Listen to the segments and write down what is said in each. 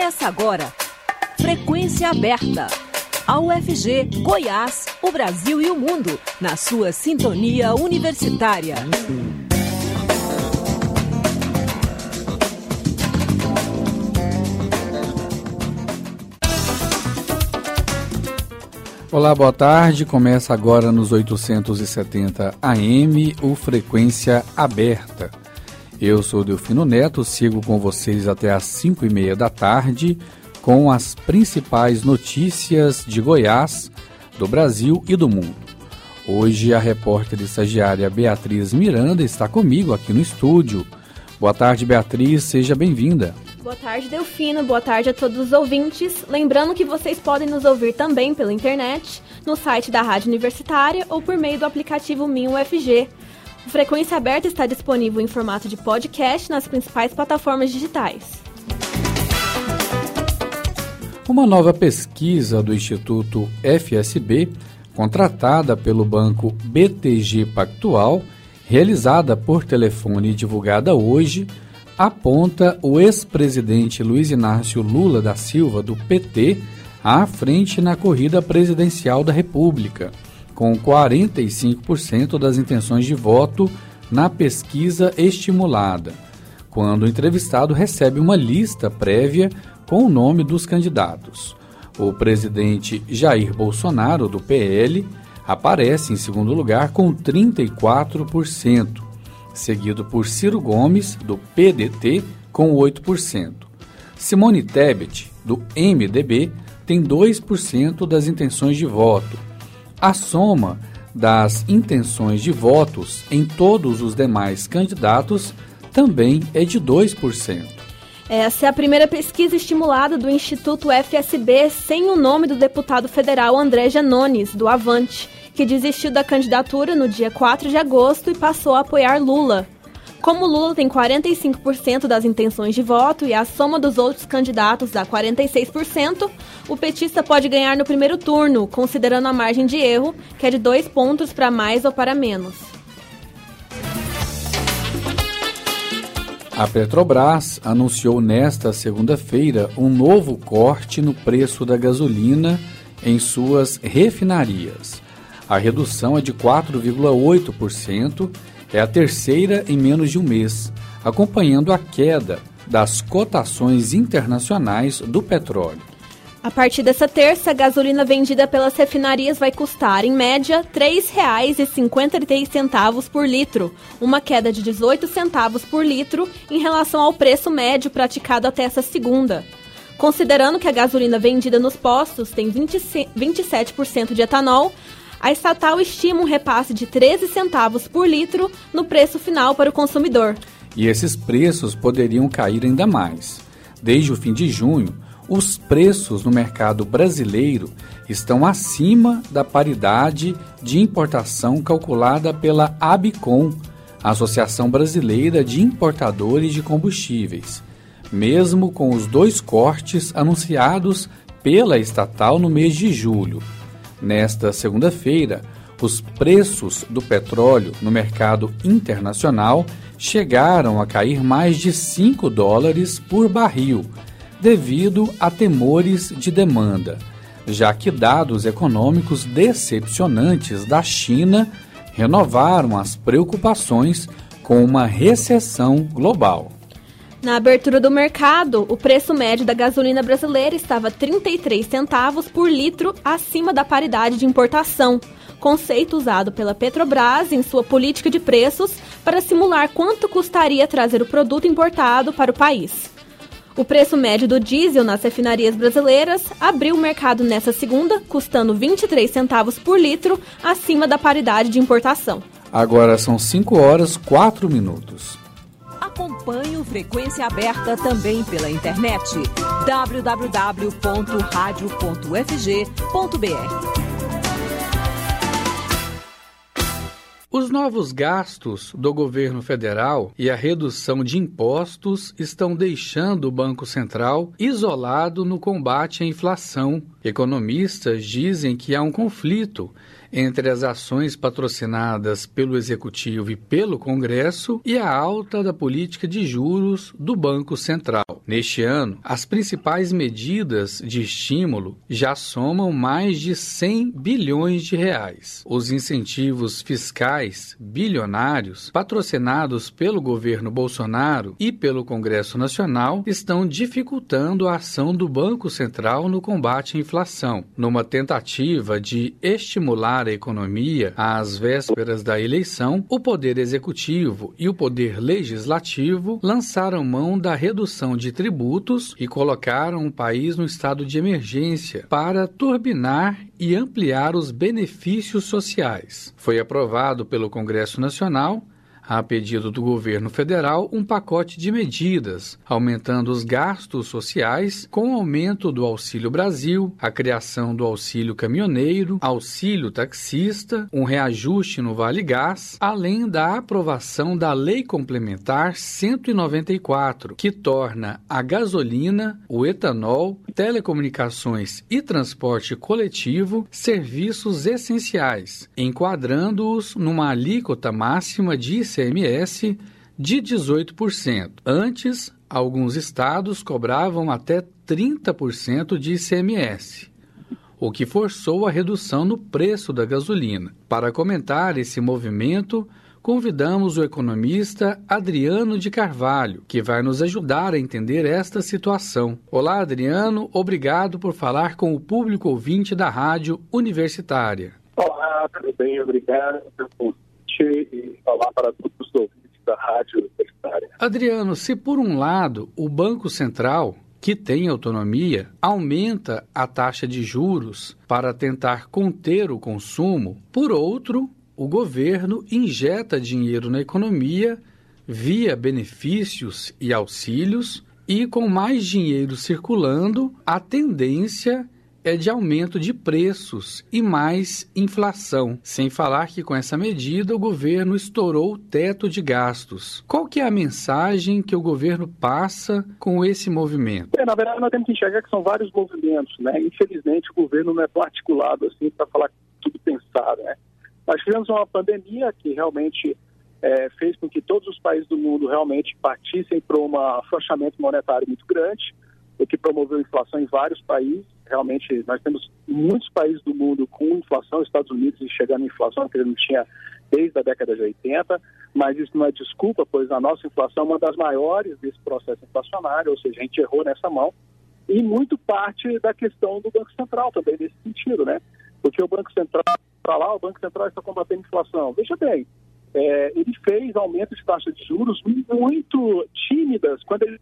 Começa agora. Frequência aberta. A UFG, Goiás, o Brasil e o mundo, na sua sintonia universitária. Olá, boa tarde. Começa agora nos 870 AM o Frequência Aberta. Eu sou Delfino Neto, sigo com vocês até às 5 e meia da tarde com as principais notícias de Goiás, do Brasil e do mundo. Hoje a repórter estagiária Beatriz Miranda está comigo aqui no estúdio. Boa tarde, Beatriz, seja bem-vinda. Boa tarde, Delfino. Boa tarde a todos os ouvintes. Lembrando que vocês podem nos ouvir também pela internet, no site da Rádio Universitária ou por meio do aplicativo Minho UFG. Frequência Aberta está disponível em formato de podcast nas principais plataformas digitais. Uma nova pesquisa do Instituto FSB, contratada pelo banco BTG Pactual, realizada por telefone e divulgada hoje, aponta o ex-presidente Luiz Inácio Lula da Silva, do PT, à frente na corrida presidencial da República, com 45% das intenções de voto na pesquisa estimulada, quando o entrevistado recebe uma lista prévia com o nome dos candidatos. O presidente Jair Bolsonaro, do PL, aparece em segundo lugar com 34% seguido por Ciro Gomes, do PDT, com 8%. Simone Tebet, do MDB, tem 2% das intenções de voto. A soma das intenções de votos em todos os demais candidatos também é de 2%. Essa é a primeira pesquisa estimulada do Instituto FSB sem o nome do deputado federal André Janones, do Avante que desistiu da candidatura no dia 4 de agosto e passou a apoiar Lula. Como Lula tem 45% das intenções de voto e a soma dos outros candidatos dá 46%, o petista pode ganhar no primeiro turno, considerando a margem de erro, que é de dois pontos para mais ou para menos. A Petrobras anunciou nesta segunda-feira um novo corte no preço da gasolina em suas refinarias. A redução é de 4,8%, é a terceira em menos de um mês, acompanhando a queda das cotações internacionais do petróleo. A partir dessa terça, a gasolina vendida pelas refinarias vai custar, em média, R$ 3,53 por litro, uma queda de 18 centavos por litro em relação ao preço médio praticado até essa segunda. Considerando que a gasolina vendida nos postos tem 20, 27% de etanol, a estatal estima um repasse de 13 centavos por litro no preço final para o consumidor. E esses preços poderiam cair ainda mais. Desde o fim de junho, os preços no mercado brasileiro estão acima da paridade de importação calculada pela ABICOM, Associação Brasileira de Importadores de Combustíveis, mesmo com os dois cortes anunciados pela estatal no mês de julho. Nesta segunda-feira, os preços do petróleo no mercado internacional chegaram a cair mais de 5 dólares por barril, devido a temores de demanda, já que dados econômicos decepcionantes da China renovaram as preocupações com uma recessão global. Na abertura do mercado, o preço médio da gasolina brasileira estava 33 centavos por litro acima da paridade de importação, conceito usado pela Petrobras em sua política de preços para simular quanto custaria trazer o produto importado para o país. O preço médio do diesel nas refinarias brasileiras abriu o mercado nesta segunda, custando 23 centavos por litro, acima da paridade de importação. Agora são 5 horas 4 minutos. Acompanhe o Frequência Aberta também pela internet www.radio.fg.br. Os novos gastos do governo federal e a redução de impostos estão deixando o Banco Central isolado no combate à inflação. Economistas dizem que há um conflito entre as ações patrocinadas pelo Executivo e pelo Congresso e a alta da política de juros do Banco Central. Neste ano, as principais medidas de estímulo já somam mais de 100 bilhões de reais. Os incentivos fiscais bilionários patrocinados pelo governo Bolsonaro e pelo Congresso Nacional estão dificultando a ação do Banco Central no combate à inflação, numa tentativa de estimular a economia às vésperas da eleição, o Poder Executivo e o Poder Legislativo lançaram mão da redução de tributos e colocaram o país no estado de emergência para turbinar e ampliar os benefícios sociais. Foi aprovado pelo Congresso Nacional a pedido do governo federal, um pacote de medidas, aumentando os gastos sociais com o aumento do Auxílio Brasil, a criação do auxílio caminhoneiro, auxílio taxista, um reajuste no Vale Gás, além da aprovação da Lei Complementar 194, que torna a gasolina, o etanol, telecomunicações e transporte coletivo serviços essenciais, enquadrando-os numa alíquota máxima de ICMS de 18%. Antes, alguns estados cobravam até 30% de ICMS, o que forçou a redução no preço da gasolina. Para comentar esse movimento, convidamos o economista Adriano de Carvalho, que vai nos ajudar a entender esta situação. Olá, Adriano, obrigado por falar com o público ouvinte da Rádio Universitária. Olá, tudo bem? Obrigado e falar para todos os ouvintes da Rádio Universitária. Adriano, se por um lado o Banco Central que tem autonomia, aumenta a taxa de juros para tentar conter o consumo. Por outro, o governo injeta dinheiro na economia via benefícios e auxílios, e com mais dinheiro circulando, a tendência é de aumento de preços e mais inflação. Sem falar que com essa medida o governo estourou o teto de gastos. Qual que é a mensagem que o governo passa com esse movimento? É, na verdade, nós temos que enxergar que são vários movimentos, né? Infelizmente, o governo não é tão articulado assim para falar tudo pensado, né? Nós tivemos uma pandemia que realmente é, fez com que todos os países do mundo realmente partissem para um afrouxamento monetário muito grande, o que promoveu inflação em vários países realmente nós temos muitos países do mundo com inflação, Estados Unidos chegando em inflação que ele não tinha desde a década de 80, mas isso não é desculpa, pois a nossa inflação é uma das maiores desse processo inflacionário, ou seja, a gente errou nessa mão, e muito parte da questão do Banco Central também nesse sentido, né? Porque o Banco Central para lá, o Banco Central está combatendo a inflação. Veja bem, é, ele fez aumento de taxas de juros muito tímidas quando ele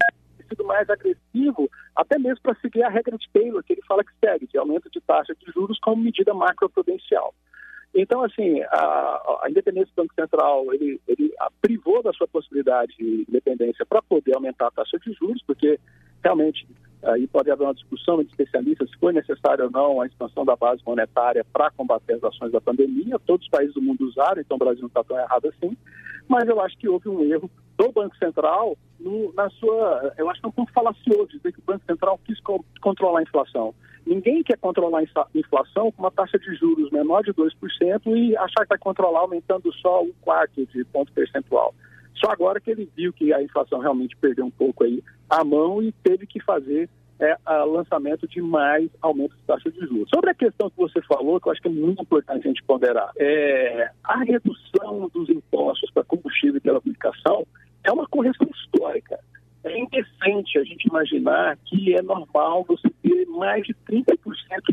sido mais agressivo, até mesmo para seguir a regra de Taylor, que ele fala que segue, de aumento de taxa de juros como medida macroprudencial. Então, assim, a, a independência do Banco Central, ele, ele privou da sua possibilidade de independência para poder aumentar a taxa de juros, porque realmente aí pode haver uma discussão entre especialistas se foi necessário ou não a expansão da base monetária para combater as ações da pandemia. Todos os países do mundo usaram, então o Brasil não está tão errado assim. Mas eu acho que houve um erro do Banco Central no, na sua. Eu acho que é um pouco falacioso dizer que o Banco Central quis co controlar a inflação. Ninguém quer controlar a inflação com uma taxa de juros menor de 2% e achar que vai controlar aumentando só um quarto de ponto percentual. Só agora que ele viu que a inflação realmente perdeu um pouco aí a mão e teve que fazer é, o lançamento de mais aumentos de taxa de juros. Sobre a questão que você falou, que eu acho que é muito importante a gente ponderar, é, a redução dos impostos para combustível e telecomunicação é uma correção histórica. É indecente a gente imaginar que é normal você ter mais de 30%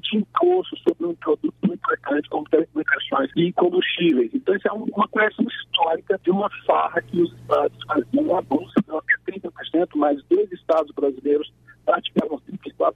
de imposto sobre um produto muito importante como telecomunicações e combustíveis. Então, isso é uma correção histórica de uma farra que os estados faziam a até 30%, mais dois estados brasileiros praticavam 34%.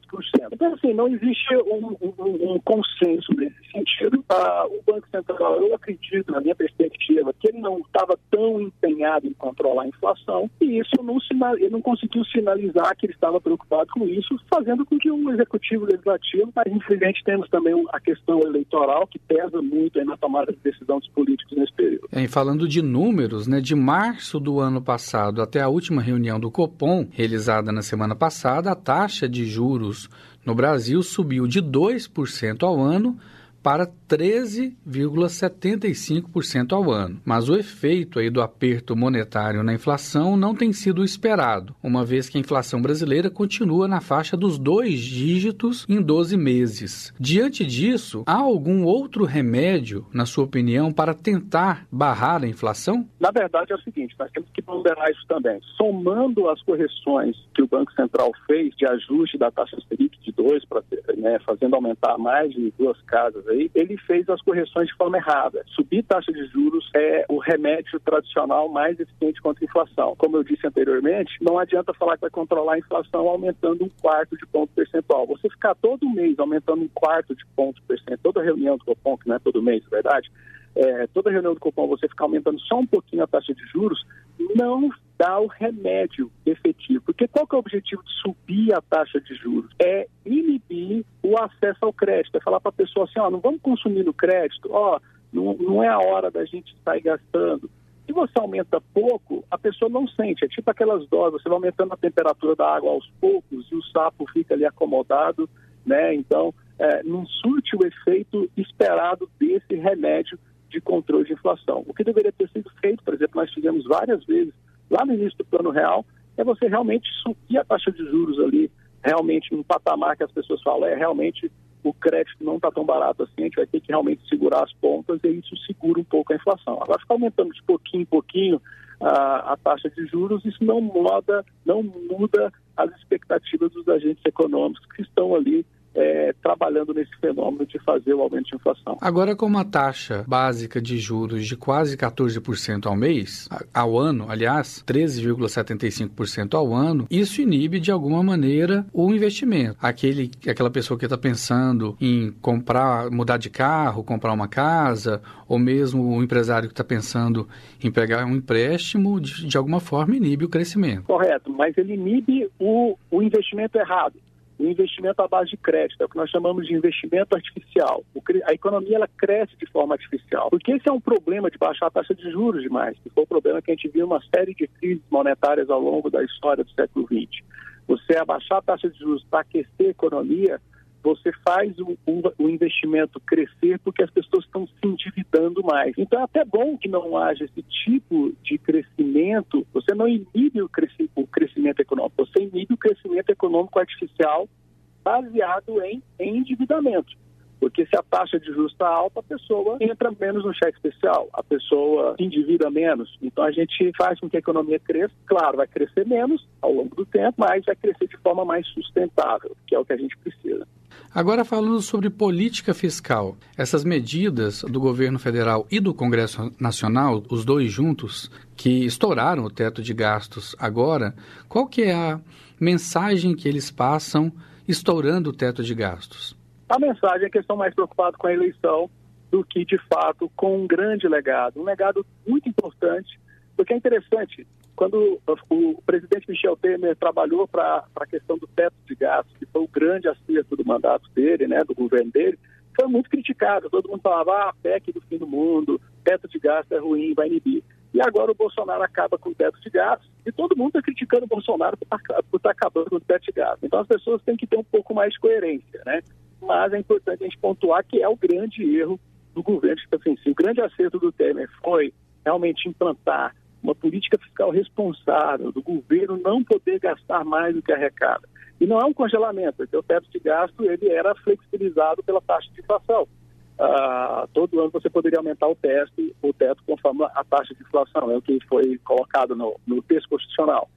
Então, assim, não existe um, um, um consenso nesse sentido. Ah, o Banco Central, eu acredito, na minha perspectiva, que ele não estava tão empenhado em controlar a inflação e isso não, ele não conseguiu sinalizar que ele estava preocupado com isso, fazendo com que o Executivo Legislativo, mas infelizmente temos também a questão eleitoral que pesa muito na tomada de decisão dos políticos nesse período. É, e falando de números, né, de março do ano passado até a última reunião do Copom, realizada na semana passada, a taxa de juros no Brasil subiu de 2% ao ano para 13,75% ao ano. Mas o efeito aí do aperto monetário na inflação não tem sido esperado, uma vez que a inflação brasileira continua na faixa dos dois dígitos em 12 meses. Diante disso, há algum outro remédio, na sua opinião, para tentar barrar a inflação? Na verdade é o seguinte, nós temos que ponderar isso também. Somando as correções que o Banco Central fez de ajuste da taxa Selic de 2 para né, fazendo aumentar mais de duas casas aí, ele fez as correções de forma errada. Subir taxa de juros é o remédio tradicional mais eficiente contra a inflação. Como eu disse anteriormente, não adianta falar que vai controlar a inflação aumentando um quarto de ponto percentual. Você ficar todo mês aumentando um quarto de ponto percentual, toda reunião do Copom, que não é todo mês, é verdade, é, toda reunião do Copom você ficar aumentando só um pouquinho a taxa de juros, não dá o remédio efetivo. Porque qual que é o objetivo de subir a taxa de juros? É inibir o acesso ao crédito. É falar para a pessoa assim, ó, não vamos consumir no crédito, ó, não, não é a hora da gente sair gastando. Se você aumenta pouco, a pessoa não sente. É tipo aquelas doses, você vai aumentando a temperatura da água aos poucos e o sapo fica ali acomodado, né? Então, é, não surte o efeito esperado desse remédio de controle de inflação. O que deveria ter sido feito, por exemplo, nós fizemos várias vezes lá no início do plano real, é você realmente subir a taxa de juros ali, realmente num patamar que as pessoas falam, é realmente o crédito não está tão barato assim, a gente vai ter que realmente segurar as pontas e isso segura um pouco a inflação. Agora, ficar aumentando de pouquinho em pouquinho a, a taxa de juros, isso não muda, não muda as expectativas dos agentes econômicos que estão ali é, trabalhando nesse fenômeno de fazer o aumento de inflação. Agora, com uma taxa básica de juros de quase 14% ao mês, ao ano, aliás, 13,75% ao ano, isso inibe de alguma maneira o investimento. Aquele, aquela pessoa que está pensando em comprar, mudar de carro, comprar uma casa, ou mesmo o empresário que está pensando em pegar um empréstimo, de, de alguma forma inibe o crescimento. Correto, mas ele inibe o, o investimento errado o investimento à base de crédito, é o que nós chamamos de investimento artificial. a economia ela cresce de forma artificial, porque esse é um problema de baixar a taxa de juros demais, que foi o problema que a gente viu uma série de crises monetárias ao longo da história do século XX. Você abaixar a taxa de juros para aquecer a economia você faz o, o, investimento crescer porque as pessoas estão se endividando mais. Então é até bom que não haja esse tipo de crescimento. Você não inibe o, cresci, o crescimento econômico, você inibe o crescimento econômico artificial baseado em, em endividamento. Porque se a taxa de juros está alta, a pessoa entra menos no cheque especial, a pessoa se endivida menos. Então a gente faz com que a economia cresça. Claro, vai crescer menos ao longo do tempo, mas vai crescer de forma mais sustentável, que é o que a gente precisa. Agora falando sobre política fiscal, essas medidas do governo federal e do Congresso Nacional, os dois juntos, que estouraram o teto de gastos agora, qual que é a mensagem que eles passam estourando o teto de gastos? A mensagem é que estão mais preocupados com a eleição do que, de fato, com um grande legado. Um legado muito importante, porque é interessante, quando o presidente Michel Temer trabalhou para a questão do teto de gastos, que foi o grande acerto do mandato dele, né, do governo dele, foi muito criticado. Todo mundo falava, ah, PEC do fim do mundo, teto de gastos é ruim, vai inibir. E agora o Bolsonaro acaba com o teto de gastos e todo mundo está criticando o Bolsonaro por estar tá, tá acabando com o teto de gastos. Então as pessoas têm que ter um pouco mais de coerência, né? Mas é importante a gente pontuar que é o grande erro do governo. Assim, se o grande acerto do Temer foi realmente implantar uma política fiscal responsável, do governo não poder gastar mais do que arrecada. E não é um congelamento, porque o teto de gasto ele era flexibilizado pela taxa de inflação. Uh, todo ano você poderia aumentar o teto, o teto conforme a taxa de inflação, é o que foi colocado no, no texto constitucional.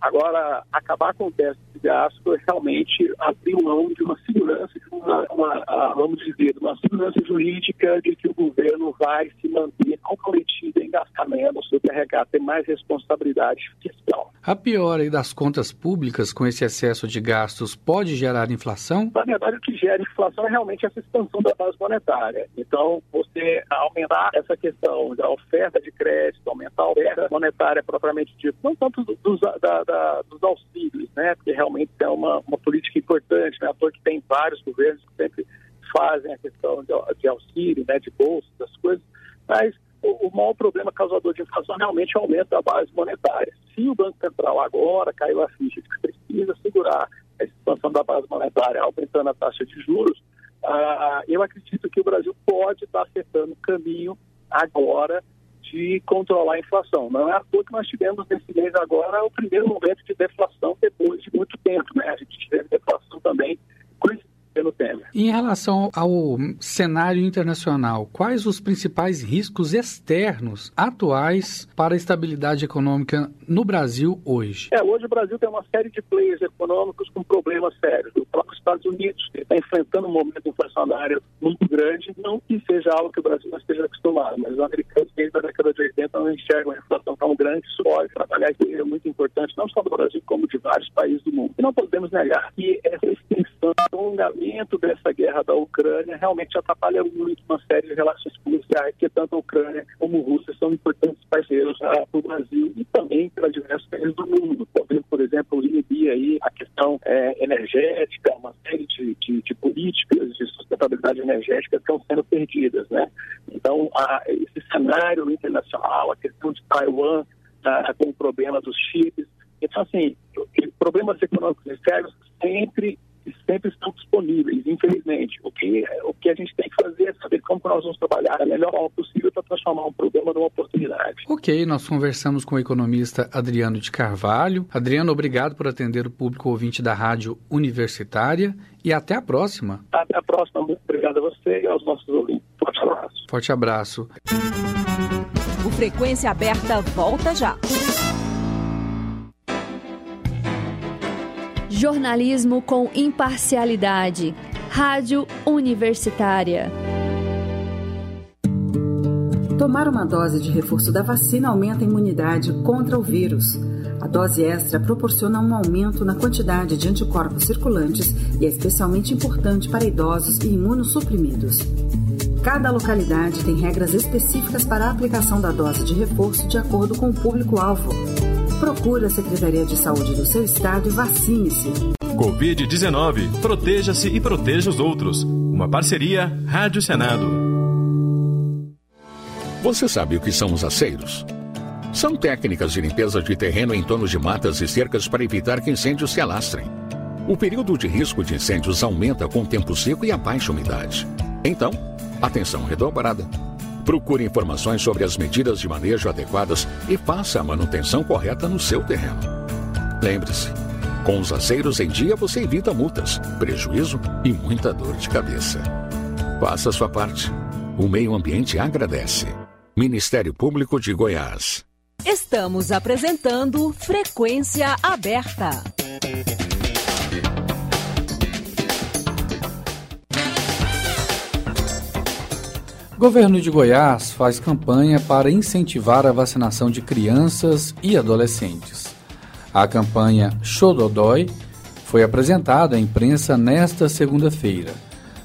Agora, acabar com o teste de gasto é realmente abrir mão de uma segurança, uma, uma, vamos dizer, uma segurança jurídica de que o governo vai se manter comprometido em gastar menos, sobrecarregar, ter mais responsabilidade fiscal. A piora das contas públicas com esse excesso de gastos pode gerar inflação? Na verdade, o que gera inflação é realmente essa expansão da base monetária. Então, você aumentar essa questão da oferta de crédito, aumentar a oferta monetária propriamente dita, não tanto dos, da, da, dos auxílios, né? Porque realmente é uma, uma política importante, né? A que tem vários governos que sempre fazem a questão de, de auxílio, né? De bolsas, das coisas, mas o, o maior problema causador de inflação realmente é o aumento da base monetária. Se o Banco Central agora caiu a ficha de que precisa segurar a expansão da base monetária, aumentando a taxa de juros, uh, eu acredito que o Brasil pode estar acertando o caminho agora de controlar a inflação. Não é à toa que nós tivemos nesse mês agora o primeiro momento de deflação depois de muito tempo. Né? A gente teve deflação também pelo Temer. Em relação ao cenário internacional, quais os principais riscos externos atuais para a estabilidade econômica no Brasil hoje? É, hoje o Brasil tem uma série de players econômicos com problemas sérios. O próprio Estados Unidos está enfrentando um momento inflacionário muito grande, não que seja algo que o Brasil não esteja acostumado, mas os americanos desde a década de 80 não enxergam a inflação tão grande, isso pode trabalhar isso é muito importante, não só do Brasil, como de vários países do mundo. E não podemos negar que essa extensão, prolongamento dessa guerra da Ucrânia realmente atrapalha muito uma série de relações comerciais, que tanto a Ucrânia como a Rússia são importantes parceiros para o Brasil e também para diversos países do mundo. Podendo, por exemplo, inibir aí a questão é, energética, uma série de, de, de, políticas de sustentabilidade energética que estão sendo perdidas, né? Então, a, esse cenário internacional, a questão de Taiwan a, com o problema dos chips, então, assim, problemas econômicos sérios sempre sempre estão disponíveis, infelizmente. O que, o que a gente tem que fazer é saber como nós vamos trabalhar da melhor forma possível para transformar um problema numa oportunidade. Ok, nós conversamos com o economista Adriano de Carvalho. Adriano, obrigado por atender o público ouvinte da Rádio Universitária e até a próxima. Até a próxima. Muito obrigado a você e aos nossos ouvintes. Forte abraço. Forte abraço. O Frequência Aberta volta já. Jornalismo com imparcialidade. Rádio Universitária. Tomar uma dose de reforço da vacina aumenta a imunidade contra o vírus. A dose extra proporciona um aumento na quantidade de anticorpos circulantes e é especialmente importante para idosos e imunossuprimidos. Cada localidade tem regras específicas para a aplicação da dose de reforço de acordo com o público-alvo. Procure a Secretaria de Saúde do seu estado e vacine-se. Covid-19. Proteja-se e proteja os outros. Uma parceria Rádio Senado. Você sabe o que são os aceiros? São técnicas de limpeza de terreno em torno de matas e cercas para evitar que incêndios se alastrem. O período de risco de incêndios aumenta com o tempo seco e a baixa umidade. Então, atenção redobrada. Procure informações sobre as medidas de manejo adequadas e faça a manutenção correta no seu terreno. Lembre-se, com os aceiros em dia você evita multas, prejuízo e muita dor de cabeça. Faça a sua parte. O meio ambiente agradece. Ministério Público de Goiás. Estamos apresentando Frequência Aberta. Governo de Goiás faz campanha para incentivar a vacinação de crianças e adolescentes. A campanha Xododói foi apresentada à imprensa nesta segunda-feira.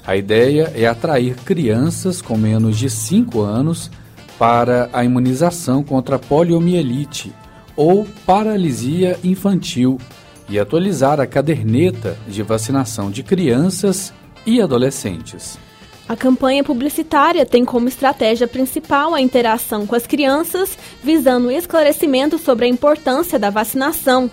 A ideia é atrair crianças com menos de 5 anos para a imunização contra a poliomielite ou paralisia infantil e atualizar a caderneta de vacinação de crianças e adolescentes. A campanha publicitária tem como estratégia principal a interação com as crianças, visando esclarecimento sobre a importância da vacinação.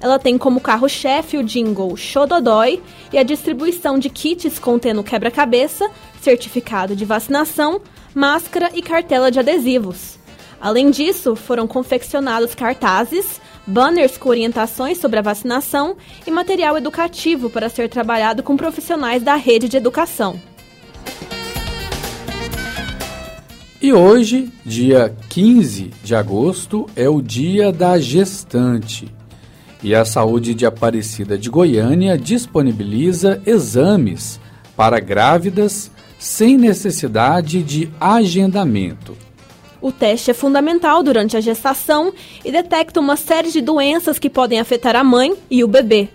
Ela tem como carro-chefe o jingle Xododói e a distribuição de kits contendo quebra-cabeça, certificado de vacinação, máscara e cartela de adesivos. Além disso, foram confeccionados cartazes, banners com orientações sobre a vacinação e material educativo para ser trabalhado com profissionais da rede de educação. E hoje, dia 15 de agosto, é o dia da gestante. E a Saúde de Aparecida de Goiânia disponibiliza exames para grávidas sem necessidade de agendamento. O teste é fundamental durante a gestação e detecta uma série de doenças que podem afetar a mãe e o bebê.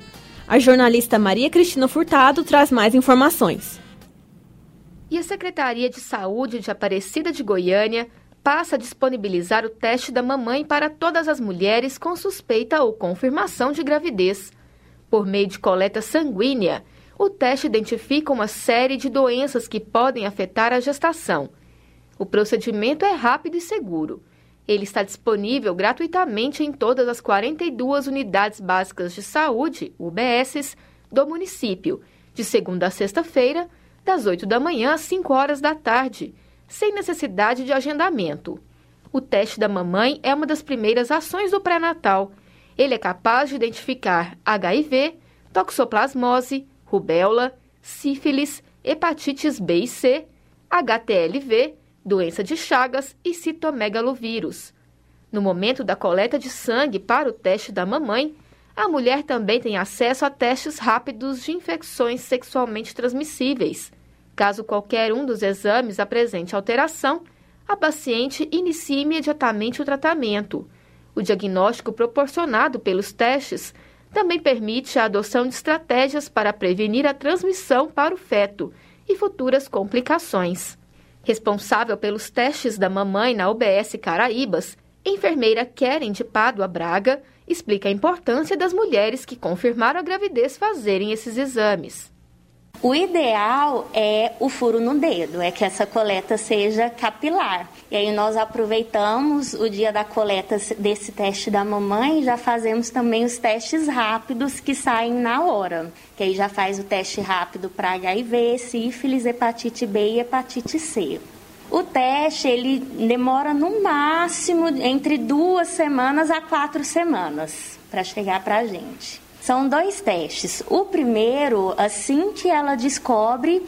A jornalista Maria Cristina Furtado traz mais informações. E a Secretaria de Saúde de Aparecida de Goiânia passa a disponibilizar o teste da mamãe para todas as mulheres com suspeita ou confirmação de gravidez. Por meio de coleta sanguínea, o teste identifica uma série de doenças que podem afetar a gestação. O procedimento é rápido e seguro. Ele está disponível gratuitamente em todas as 42 unidades básicas de saúde, UBSs, do município, de segunda a sexta-feira, das 8 da manhã às 5 horas da tarde, sem necessidade de agendamento. O teste da mamãe é uma das primeiras ações do pré-natal. Ele é capaz de identificar HIV, toxoplasmose, rubéola, sífilis, hepatites B e C, HTLV, doença de Chagas e citomegalovírus. No momento da coleta de sangue para o teste da mamãe, a mulher também tem acesso a testes rápidos de infecções sexualmente transmissíveis. Caso qualquer um dos exames apresente alteração, a paciente inicia imediatamente o tratamento. O diagnóstico proporcionado pelos testes também permite a adoção de estratégias para prevenir a transmissão para o feto e futuras complicações. Responsável pelos testes da mamãe na UBS Caraíbas, enfermeira Keren de Pádua Braga explica a importância das mulheres que confirmaram a gravidez fazerem esses exames. O ideal é o furo no dedo, é que essa coleta seja capilar. E aí nós aproveitamos o dia da coleta desse teste da mamãe e já fazemos também os testes rápidos que saem na hora. Que aí já faz o teste rápido para HIV, sífilis, hepatite B e hepatite C. O teste ele demora no máximo entre duas semanas a quatro semanas para chegar para a gente. São dois testes. O primeiro, assim que ela descobre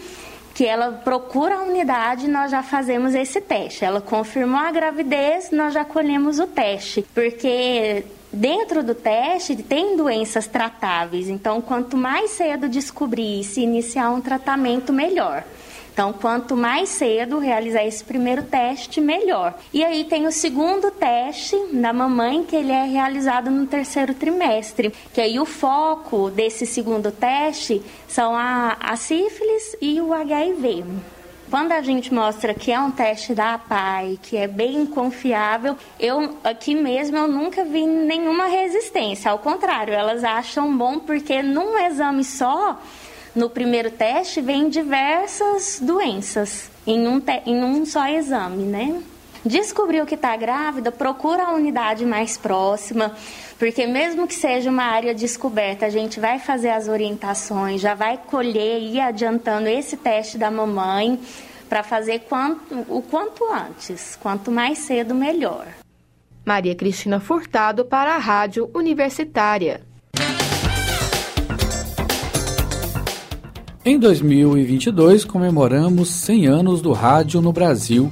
que ela procura a unidade, nós já fazemos esse teste. Ela confirmou a gravidez, nós já colhemos o teste, porque dentro do teste tem doenças tratáveis. Então, quanto mais cedo descobrir e se iniciar um tratamento, melhor. Então, quanto mais cedo realizar esse primeiro teste, melhor. E aí tem o segundo teste da mamãe, que ele é realizado no terceiro trimestre. Que aí o foco desse segundo teste são a, a sífilis e o HIV. Quando a gente mostra que é um teste da APAI, que é bem confiável, eu aqui mesmo eu nunca vi nenhuma resistência. Ao contrário, elas acham bom porque num exame só no primeiro teste vem diversas doenças em um, em um só exame, né? Descobriu que está grávida, procura a unidade mais próxima, porque mesmo que seja uma área descoberta, a gente vai fazer as orientações, já vai colher e ir adiantando esse teste da mamãe para fazer quanto, o quanto antes, quanto mais cedo, melhor. Maria Cristina Furtado para a Rádio Universitária. Em 2022, comemoramos 100 anos do rádio no Brasil.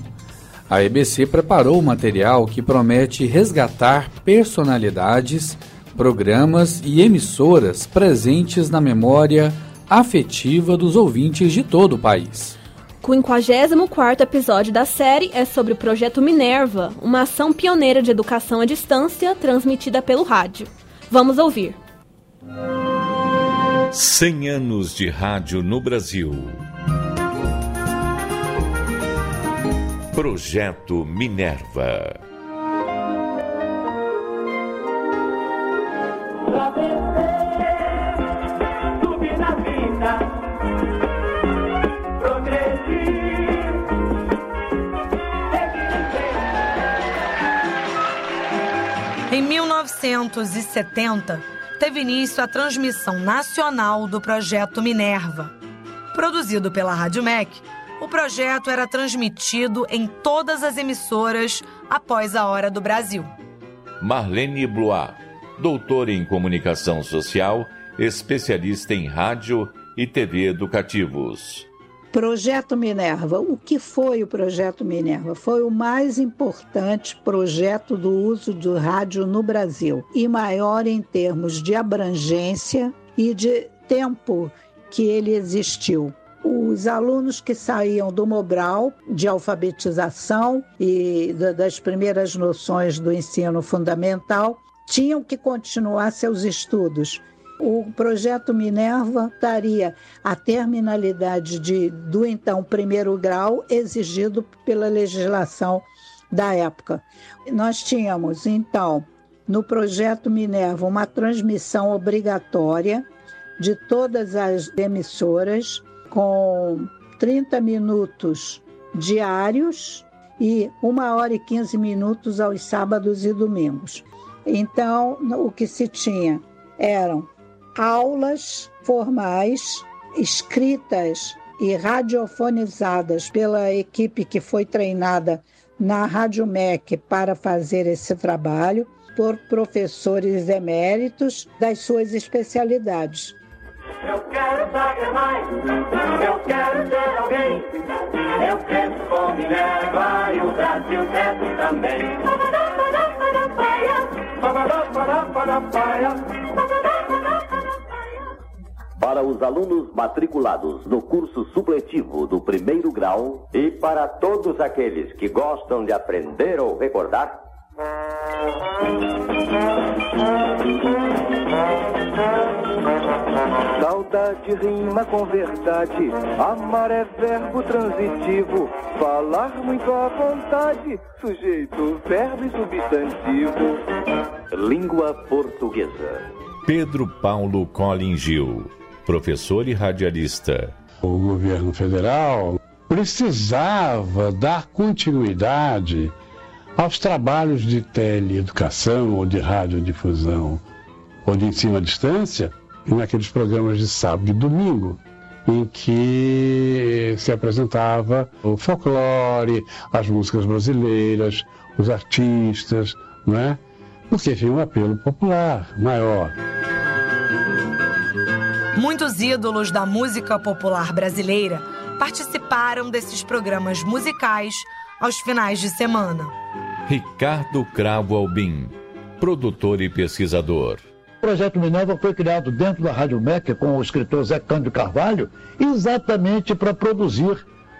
A EBC preparou um material que promete resgatar personalidades, programas e emissoras presentes na memória afetiva dos ouvintes de todo o país. O 54 episódio da série é sobre o Projeto Minerva, uma ação pioneira de educação à distância transmitida pelo rádio. Vamos ouvir. 100 anos de rádio no Brasil. Projeto Minerva. Em 1970, teve início a transmissão nacional do projeto Minerva. Produzido pela Rádio MEC, o projeto era transmitido em todas as emissoras após a Hora do Brasil. Marlene Blois, doutora em comunicação social, especialista em rádio e TV educativos. Projeto Minerva. O que foi o Projeto Minerva? Foi o mais importante projeto do uso do rádio no Brasil e maior em termos de abrangência e de tempo que ele existiu. Os alunos que saíam do Mobral de alfabetização e das primeiras noções do ensino fundamental tinham que continuar seus estudos o projeto Minerva daria a terminalidade de, do então primeiro grau exigido pela legislação da época. Nós tínhamos, então, no projeto Minerva, uma transmissão obrigatória de todas as emissoras, com 30 minutos diários e uma hora e 15 minutos aos sábados e domingos. Então, o que se tinha eram aulas formais escritas e radiofonizadas pela equipe que foi treinada na Rádio MEC para fazer esse trabalho por professores eméritos das suas especialidades. Eu quero saber mais, eu quero ser alguém. Eu penso com Minerva e o Brasil deve também. Para os alunos matriculados no curso supletivo do primeiro grau e para todos aqueles que gostam de aprender ou recordar. Saudade rima com verdade, amar é verbo transitivo, falar muito à vontade, sujeito, verbo e substantivo. Língua portuguesa. Pedro Paulo Colin Gil, professor e radialista. O governo federal precisava dar continuidade aos trabalhos de teleeducação ou de radiodifusão ou de ensino à distância naqueles programas de sábado e domingo, em que se apresentava o folclore, as músicas brasileiras, os artistas, não é? Porque tinha um apelo popular maior. Muitos ídolos da música popular brasileira participaram desses programas musicais aos finais de semana. Ricardo Cravo Albim, produtor e pesquisador. O projeto Minerva foi criado dentro da Rádio MEC com o escritor Zé Cândido Carvalho, exatamente para produzir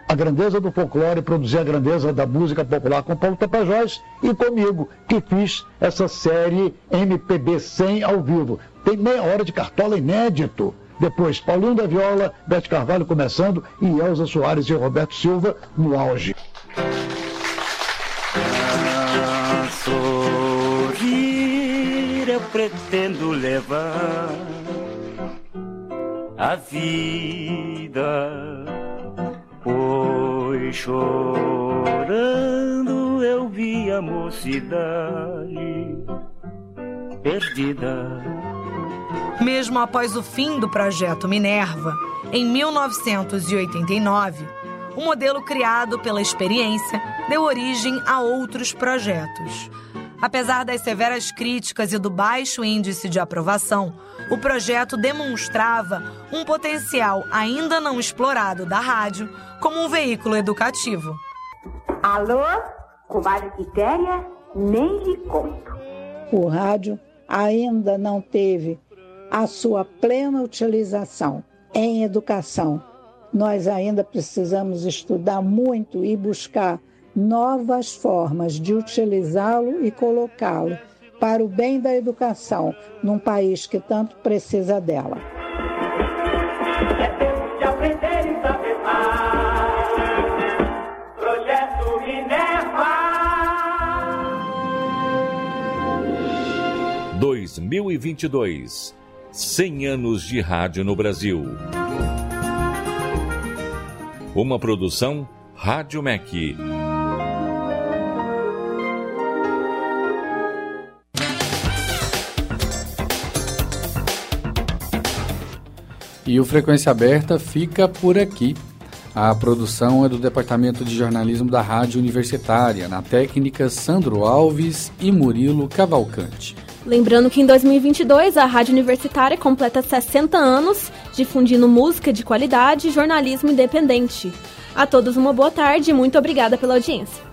a grandeza do folclore, produzir a grandeza da música popular com Paulo Tapajós e comigo, que fiz essa série MPB 100 ao vivo. Tem meia hora de cartola inédito. Depois, Paulinho da Viola, Bete Carvalho começando e Elza Soares e Roberto Silva no auge. eu pretendo levar a vida, pois chorando eu vi a mocidade perdida. Mesmo após o fim do projeto Minerva, em 1989, o modelo criado pela experiência deu origem a outros projetos. Apesar das severas críticas e do baixo índice de aprovação, o projeto demonstrava um potencial ainda não explorado da rádio como um veículo educativo. Alô, comadre Quitéria, nem lhe conto. O rádio ainda não teve a sua plena utilização em educação. Nós ainda precisamos estudar muito e buscar novas formas de utilizá-lo e colocá-lo para o bem da educação num país que tanto precisa dela. É tempo de aprender e saber mais. Projeto Minerva. 2022 100 anos de rádio no Brasil. Uma produção Rádio MEC. E o Frequência Aberta fica por aqui. A produção é do Departamento de Jornalismo da Rádio Universitária, na técnica Sandro Alves e Murilo Cavalcante. Lembrando que em 2022 a Rádio Universitária completa 60 anos, difundindo música de qualidade e jornalismo independente. A todos uma boa tarde e muito obrigada pela audiência.